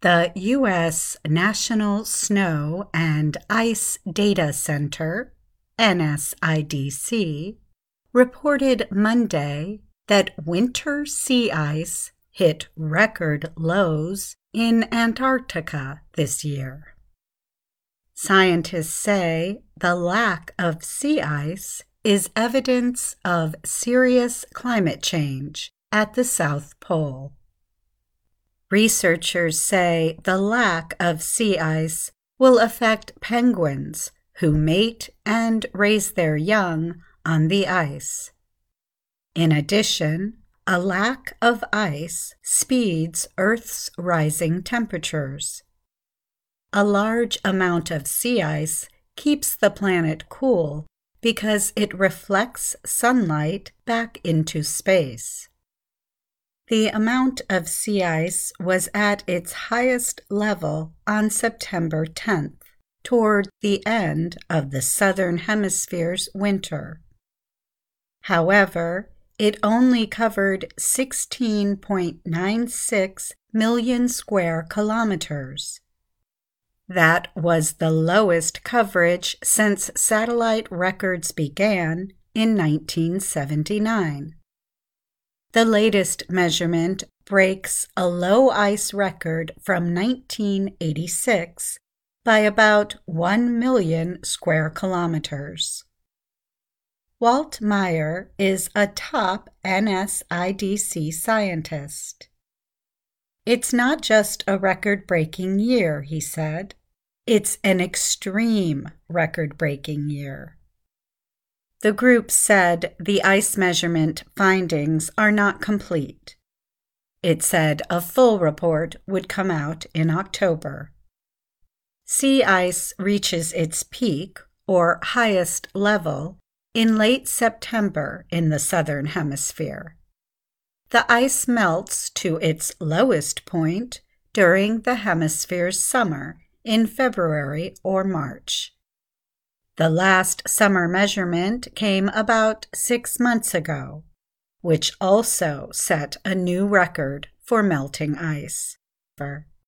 The U.S. National Snow and Ice Data Center, NSIDC, reported Monday that winter sea ice hit record lows in Antarctica this year. Scientists say the lack of sea ice is evidence of serious climate change at the South Pole. Researchers say the lack of sea ice will affect penguins who mate and raise their young on the ice. In addition, a lack of ice speeds Earth's rising temperatures. A large amount of sea ice keeps the planet cool because it reflects sunlight back into space. The amount of sea ice was at its highest level on September 10th, toward the end of the Southern Hemisphere's winter. However, it only covered 16.96 million square kilometers. That was the lowest coverage since satellite records began in 1979. The latest measurement breaks a low ice record from 1986 by about 1 million square kilometers. Walt Meier is a top NSIDC scientist. It's not just a record breaking year, he said. It's an extreme record breaking year. The group said the ice measurement findings are not complete. It said a full report would come out in October. Sea ice reaches its peak, or highest level, in late September in the southern hemisphere. The ice melts to its lowest point during the hemisphere's summer in February or March. The last summer measurement came about six months ago, which also set a new record for melting ice.